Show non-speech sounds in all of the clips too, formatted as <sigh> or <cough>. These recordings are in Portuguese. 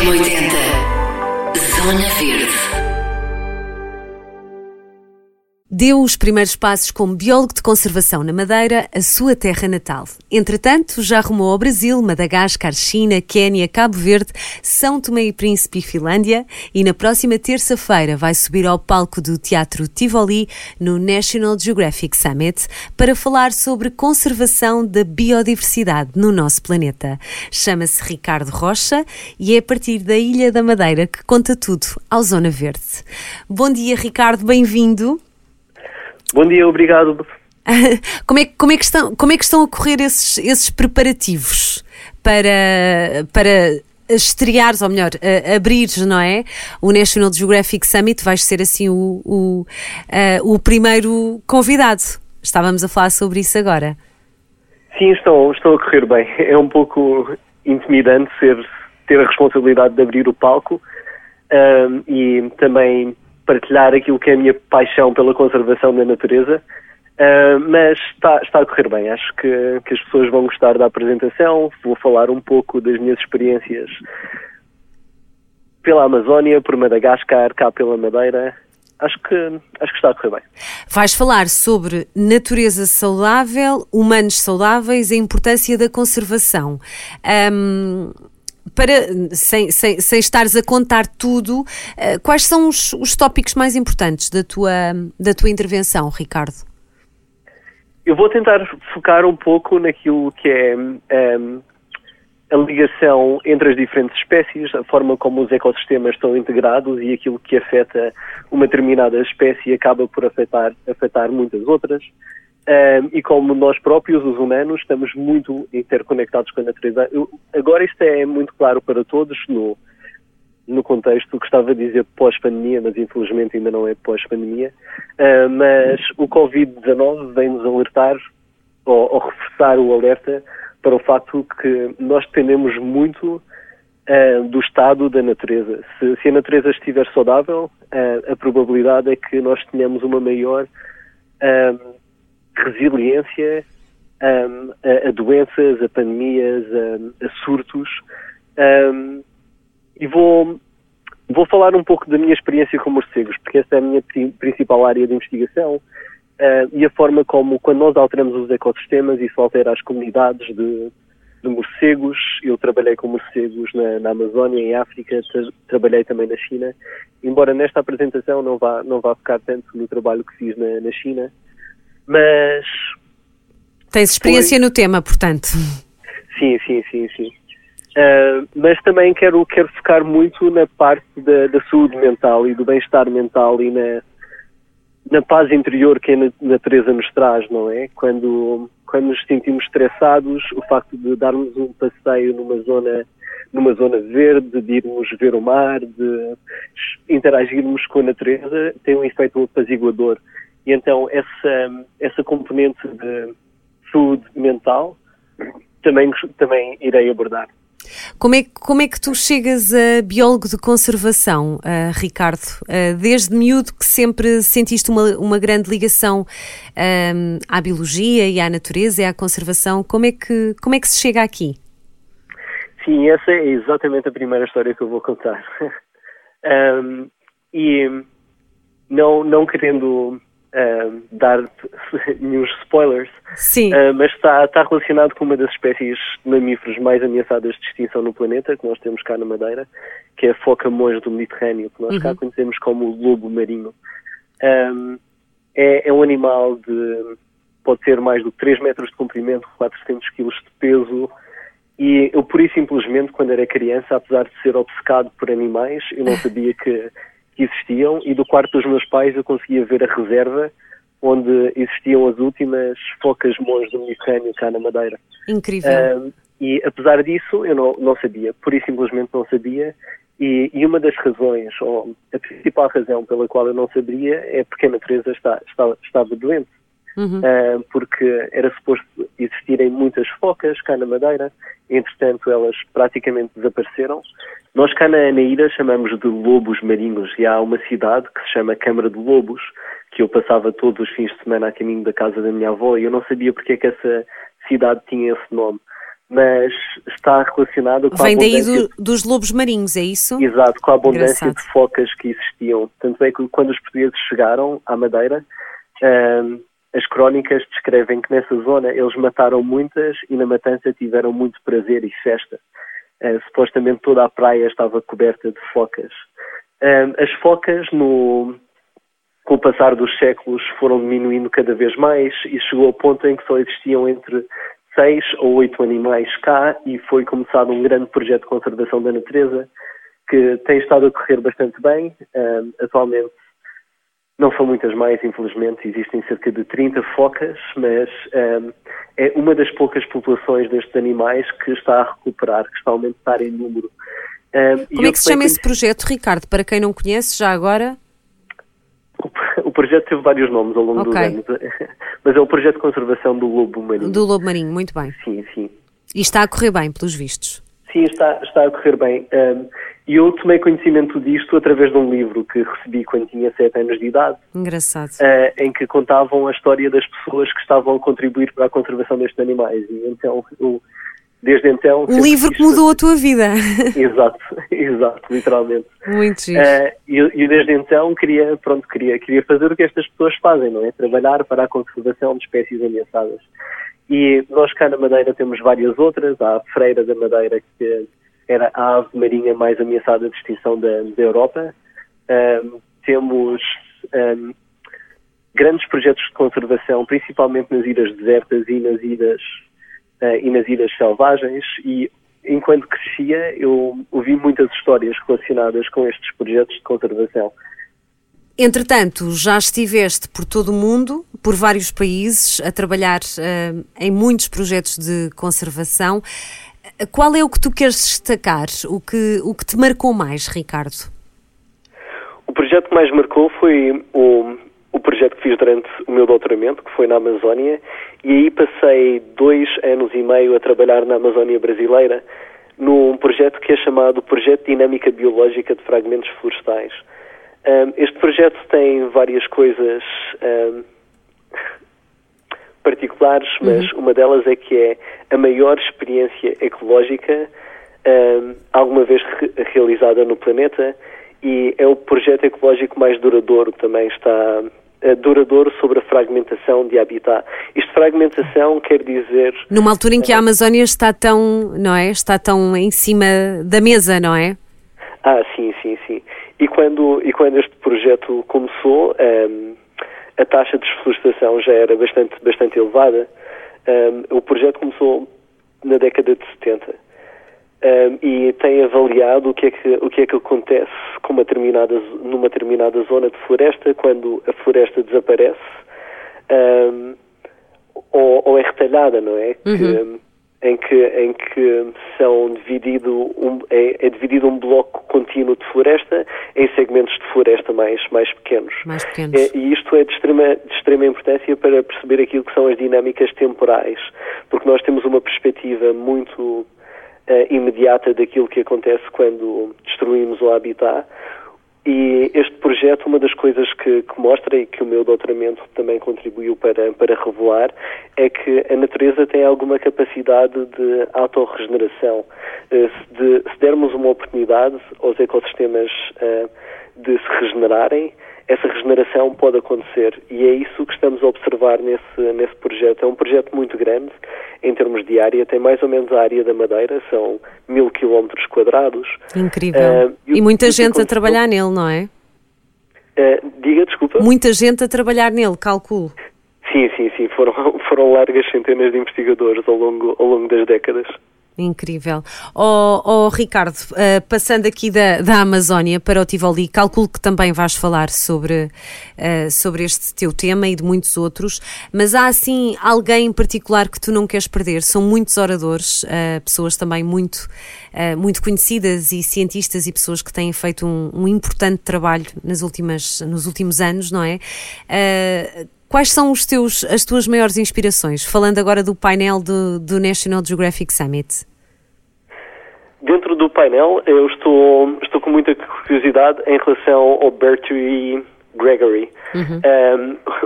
M80 Zona Verde Deu os primeiros passos como biólogo de conservação na Madeira, a sua terra natal. Entretanto, já rumou ao Brasil, Madagascar, China, Quênia, Cabo Verde, São Tomé e Príncipe e Finlândia e na próxima terça-feira vai subir ao palco do Teatro Tivoli no National Geographic Summit para falar sobre conservação da biodiversidade no nosso planeta. Chama-se Ricardo Rocha e é a partir da Ilha da Madeira que conta tudo ao Zona Verde. Bom dia, Ricardo, bem-vindo. Bom dia, obrigado. <laughs> como, é, como, é que estão, como é que estão a correr esses, esses preparativos para, para estreares, ou melhor, abrires, não é? O National Geographic Summit, vais ser assim o, o, uh, o primeiro convidado. Estávamos a falar sobre isso agora. Sim, estão, estão a correr bem. É um pouco intimidante ser, ter a responsabilidade de abrir o palco um, e também partilhar aquilo que é a minha paixão pela conservação da natureza, uh, mas está, está, a correr bem. Acho que, que, as pessoas vão gostar da apresentação. Vou falar um pouco das minhas experiências pela Amazónia, por Madagascar, cá pela Madeira. Acho que, acho que está a correr bem. Vais falar sobre natureza saudável, humanos saudáveis a importância da conservação. Um, para, sem, sem, sem estares a contar tudo, uh, quais são os, os tópicos mais importantes da tua, da tua intervenção, Ricardo? Eu vou tentar focar um pouco naquilo que é um, ehm, a ligação entre as diferentes espécies, a forma como os ecossistemas estão integrados e aquilo que afeta uma determinada espécie acaba por afetar, afetar muitas outras. Um, e como nós próprios, os humanos, estamos muito interconectados com a natureza. Eu, agora isto é muito claro para todos no, no contexto, gostava de dizer pós-pandemia, mas infelizmente ainda não é pós-pandemia, uh, mas o Covid-19 vem-nos alertar ou, ou, reforçar o alerta para o facto que nós dependemos muito uh, do estado da natureza. Se, se, a natureza estiver saudável, uh, a probabilidade é que nós tenhamos uma maior resiliência um, a, a, doenças, a pandemias, a, a surtos. Um, e vou, vou falar um pouco da minha experiência com morcegos, porque essa é a minha principal área de investigação uh, e a forma como, quando nós alteramos os ecossistemas, isso altera as comunidades de, de morcegos. Eu trabalhei com morcegos na, na Amazónia, em África, tra trabalhei também na China. Embora nesta apresentação não vá, não vá focar tanto no trabalho que fiz na, na China, mas. Tens experiência foi... no tema, portanto. Sim, sim, sim, sim. Uh, mas também quero, quero focar muito na parte da, da saúde mental e do bem-estar mental e na, na paz interior que a natureza nos traz, não é? Quando, quando nos sentimos estressados, o facto de darmos um passeio numa zona, numa zona verde, de irmos ver o mar, de interagirmos com a natureza, tem um efeito apaziguador. E então essa, essa componente de saúde mental também, também irei abordar. Como é, como é que tu chegas a biólogo de conservação, uh, Ricardo? Uh, desde miúdo que sempre sentiste uma, uma grande ligação um, à biologia e à natureza e à conservação. Como é, que, como é que se chega aqui? Sim, essa é exatamente a primeira história que eu vou contar. <laughs> um, e não, não querendo uh, dar <laughs> nenhum spoilers, uh, mas está, está relacionado com uma das espécies de mamíferos mais ameaçadas de extinção no planeta, que nós temos cá na Madeira, que é a foca monge do Mediterrâneo, que nós uhum. cá conhecemos como o lobo marinho. Um, é, é, um animal de pode ter mais de 3 metros de comprimento, 400 quilos de peso, e eu, por e simplesmente, quando era criança, apesar de ser obcecado por animais, eu não <laughs> sabia que que existiam e do quarto dos meus pais eu conseguia ver a reserva onde existiam as últimas focas monges do Mediterrâneo cá na Madeira. Incrível. Um, e apesar disso eu não, não sabia, por isso simplesmente não sabia e, e, uma das razões, ou a principal razão pela qual eu não sabia é porque a natureza está, está, estava doente. Uhum. Uh, porque era suposto existirem muitas focas cá na Madeira, entretanto elas praticamente desapareceram. Nós cá na, na ilha chamamos de lobos marinhos e há uma cidade que se chama Câmara de Lobos, que eu passava todos os fins de semana a caminho da casa da minha avó e eu não sabia porque é que essa cidade tinha esse nome. mas está relacionada com Vem a daí abundância... do, dos lobos marinhos, é isso? Exato, com a abundância Engraçado. de focas que existiam. Tanto é que quando os portugueses chegaram à Madeira, ahm, as crónicas descrevem que nessa zona eles mataram muitas e na matança tiveram muito prazer e festa. Ah, supostamente toda a praia estava coberta de focas. Ahm, as focas, no, com o passar dos séculos, foram diminuindo cada vez mais e chegou ao ponto em que só existiam entre seis ou oito animais cá e foi começado um grande projeto de conservação da natureza que tem estado a correr bastante bem. Ahm, atualmente não são muitas mais, infelizmente, existem cerca de 30 focas, mas ahm, é uma das poucas populações destes animais que está a recuperar, que está a aumentar em número. Ahm, e Como é que se chama esse projeto, Ricardo? Para quem não conhece, já agora? O- projeto teve vários nomes ao longo Ok. dos anos, <laughs> mas é o projeto de conservação do lobo marinho. Do Lobo Marinho, muito bem. Sim, sim. E está a correr bem, pelos vistos. Sim, está, está a correr bem. E eu tomei conhecimento disto através de um livro que recebi quando tinha sete anos de idade, Engraçado. uh, em que contavam a história das pessoas que estavam a contribuir para a conservação destes animais. E então, eu, desde então... Um livro que mudou a tua vida. <laughs> Exato, exato, literalmente. Muito giro. Uh, e e desde então queria, pronto, queria, queria fazer o que estas pessoas fazem, não é? Trabalhar para a conservação de espécies ameaçadas. E nós cá na Madeira temos várias outras. Há a freira da Madeira, que era a ave marinha mais ameaçada de extinção da, da Europa. Um, temos um, grandes projetos de conservação, principalmente nas ilhas desertas e nas ilhas, uh, e nas ilhas selvagens. E enquanto crescia, eu ouvi muitas histórias relacionadas com estes projetos de conservação. Entretanto, já estiveste por todo o mundo, por vários países, a trabalhar eh, em muitos projetos de conservação. Eh, Qual é o que tu queres destacar? O que, o que te marcou mais, Ricardo? O projeto que mais marcou foi o, o projeto que fiz durante o meu doutoramento, que foi na Amazónia, e aí passei dois anos e meio a trabalhar na Amazónia brasileira, num projeto que é chamado Projeto de Dinâmica Biológica de Fragmentos Florestais. Um, este projeto tem várias coisas um, particulares, mas uma delas é que é a maior experiência ecológica um, alguma vez re realizada no planeta e é o projeto ecológico mais duradouro também está uh, duradouro sobre a fragmentação de habitat. Isto fragmentação quer dizer Numa altura em que a Amazónia está tão, não é? Está tão em cima da mesa, não é? Ah, sim, sim, sim. E quando, e quando este projeto começou, um, a taxa de desflorestação já era bastante, bastante elevada. Um, o projeto começou na década de 70 um, e tem avaliado o que, é que, o que é que acontece com uma determinada, numa determinada zona de floresta quando a floresta desaparece ou, ou, é retalhada, não é? Uhum. Que, em que, em que são dividido um, é, é, dividido um bloco contínuo de floresta em segmentos de floresta mais, mais pequenos. Mais pequenos. É, e isto é de extrema, de extrema importância para perceber aquilo que são as dinâmicas temporais, porque nós temos uma perspectiva muito uh, imediata daquilo que acontece quando destruímos o habitat. E este projeto, uma das coisas que, que, mostra e que o meu doutoramento também contribuiu para, para revelar, é que a natureza tem alguma capacidade de autorregeneração. Se, de, se dermos uma oportunidade aos ecossistemas uh, de se regenerarem, essa regeneração pode acontecer e é isso que estamos a observar nesse, nesse projeto. É um projeto muito grande em termos de área, tem mais ou menos a área da Madeira, são mil quilómetros quadrados. Incrível. Uh, e, e muita gente a trabalhar nele, não é? Uh, diga, desculpa. Muita gente a trabalhar nele, calculo. Sim, sim, sim. Foram, <laughs> foram largas centenas de investigadores ao longo, ao longo das décadas. Incrível. Oh, oh Ricardo, uh, passando aqui da, da Amazónia para o Tivoli, calculo que também vais falar sobre, uh, sobre este teu tema e de muitos outros, mas há assim alguém em particular que tu não queres perder? São muitos oradores, uh, pessoas também muito, muito conhecidas e cientistas e pessoas que têm feito um, um importante trabalho nas últimas, nos últimos anos, não é? Quais são os teus, as tuas maiores inspirações? Falando agora do painel do, do National Geographic Summit. Dentro do painel, eu estou, estou com muita curiosidade em relação ao Bertie Gregory. Uhum.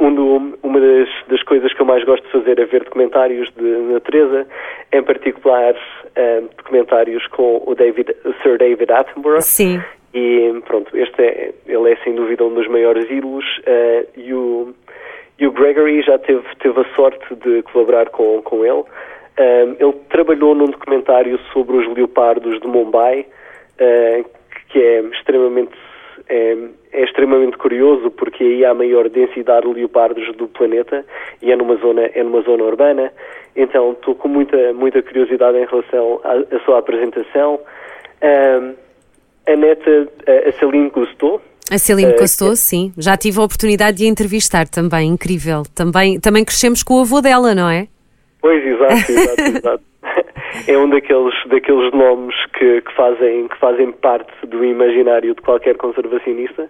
Um, do, uma das, das, coisas que eu mais gosto de fazer é ver documentários de natureza, em particular um, documentários com o David, o Sir David Attenborough. Sim. E pronto, este é, ele é sem dúvida um dos maiores ídolos uh, e, o, e o Gregory já teve, teve a sorte de colaborar com, com ele. Um, ele trabalhou num documentário sobre os leopardos de Mumbai, uh, que é extremamente é, é, extremamente curioso porque aí há a maior densidade de leopardos do planeta e é numa zona é numa zona urbana. Então estou com muita muita curiosidade em relação à, à sua apresentação. Um, a neta, a Celine Cousteau. A Celine uh, Cousteau, sim. Já tive a oportunidade de a entrevistar também, incrível. Também, também crescemos com o avô dela, não é? Pois, exato, <laughs> exato, exato. É um daqueles, daqueles nomes que, que, fazem, que fazem parte do imaginário de qualquer conservacionista.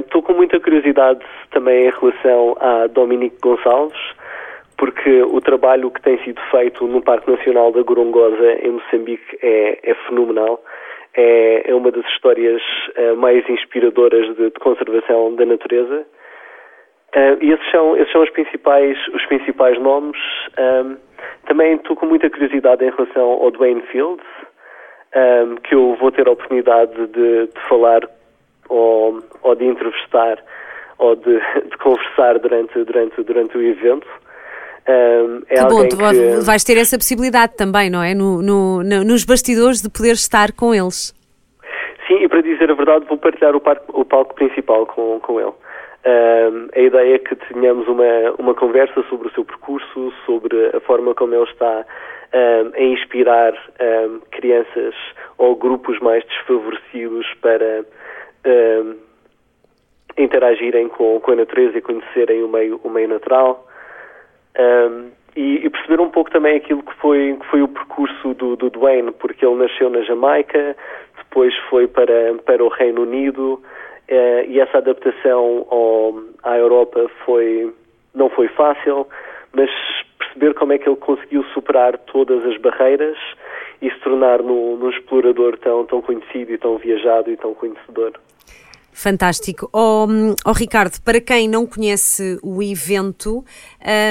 Estou uh, com muita curiosidade também em relação a Dominique Gonçalves, porque o trabalho que tem sido feito no Parque Nacional da Gorongosa, em Moçambique, é, é fenomenal é, é uma das histórias uh, mais inspiradoras de, de, conservação da natureza. Uh, e esses são, esses são os, principais, os principais nomes. Um, também estou com muita curiosidade em relação ao Dwayne Fields, um, que eu vou ter a oportunidade de, de falar ou, ou, de entrevistar ou de, <laughs> de conversar durante, durante, durante o evento. Um, é que bom, tu que... vais ter essa possibilidade também, não é? No, no, no, nos bastidores de poder estar com eles. Sim, e para dizer a verdade, vou partilhar o, o palco principal com, com ele. Um, a ideia é que tenhamos uma, uma conversa sobre o seu percurso, sobre a forma como ele está um, a inspirar crianças ou grupos mais desfavorecidos para interagirem com, com a natureza e conhecerem o meio, o meio natural. Um, e, e, perceber um pouco também aquilo que foi, que foi o percurso do, do Dwayne, porque ele nasceu na Jamaica, depois foi para, para o Reino Unido uh, e essa adaptação ao, à Europa foi, não foi fácil, mas perceber como é que ele conseguiu superar todas as barreiras e se tornar num, num explorador tão, tão conhecido e tão viajado e tão conhecedor. Fantástico. Oh, oh, Ricardo, para quem não conhece o evento,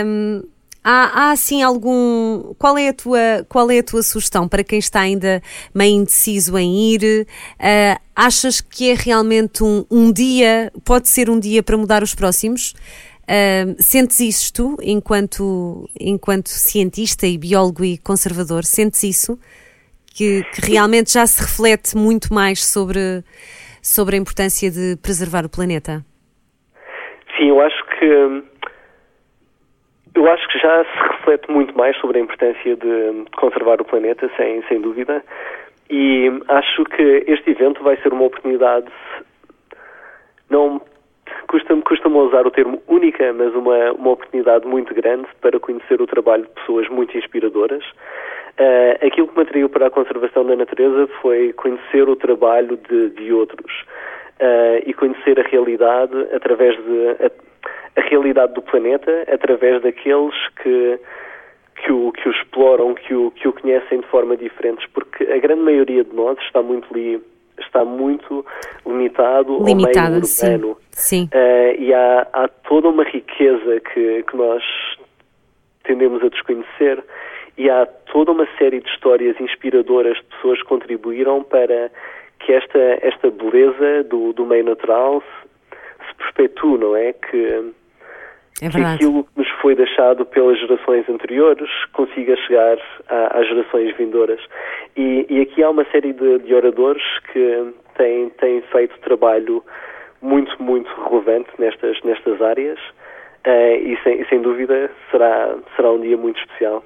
um, há, há assim algum. Qual é, a tua, qual é a tua sugestão para quem está ainda meio indeciso em ir? Uh, achas que é realmente um, um, dia, pode ser um dia para mudar os próximos? Uh, sentes isto enquanto, enquanto cientista e biólogo e conservador? Sentes isso? Que, que realmente já se reflete muito mais sobre sobre a importância de preservar o planeta? Sim, eu acho que eu acho que já se reflete muito mais sobre a importância de conservar o planeta, sem, sem dúvida, e acho que este evento vai ser uma oportunidade, não custa-me custa usar o termo única, mas uma, uma oportunidade muito grande para conhecer o trabalho de pessoas muito inspiradoras Uh, aquilo que me atraiu para a conservação da natureza foi conhecer o trabalho de, de outros uh, e conhecer a realidade através de a, a, realidade do planeta através daqueles que que o, que o exploram, que o, que o conhecem de forma diferente, porque a grande maioria de nós está muito li, está muito limitado Limitada, ao meio urbano. Sim. sim. Uh, e há, há toda uma riqueza que, que nós tendemos a desconhecer e há toda uma série de histórias inspiradoras de pessoas que contribuíram para que esta, esta beleza do, do meio natural se, se perpetue, não é? Que, é que aquilo que nos foi deixado pelas gerações anteriores consiga chegar a, às gerações vindouras. E, e, aqui há uma série de, de oradores que têm, têm feito trabalho muito, muito relevante nestas, nestas áreas uh, e, sem, e sem dúvida será, será um dia muito especial.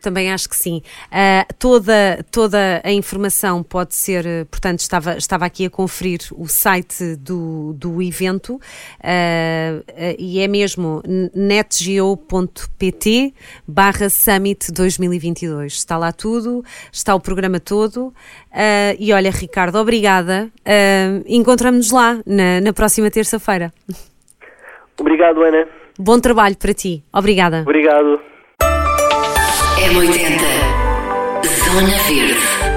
Também acho que sim. Uh, toda, toda a informação pode ser, portanto, estava, estava aqui a conferir o site do, do evento uh, uh, e é mesmo netgeo.pt barra Summit 2022. Está lá tudo, está o programa todo. e olha, Ricardo, obrigada. Encontramos-nos lá na, na próxima terça-feira. Obrigado, Ana. Bom trabalho para ti. Obrigada. Obrigado. M80 Zona Verde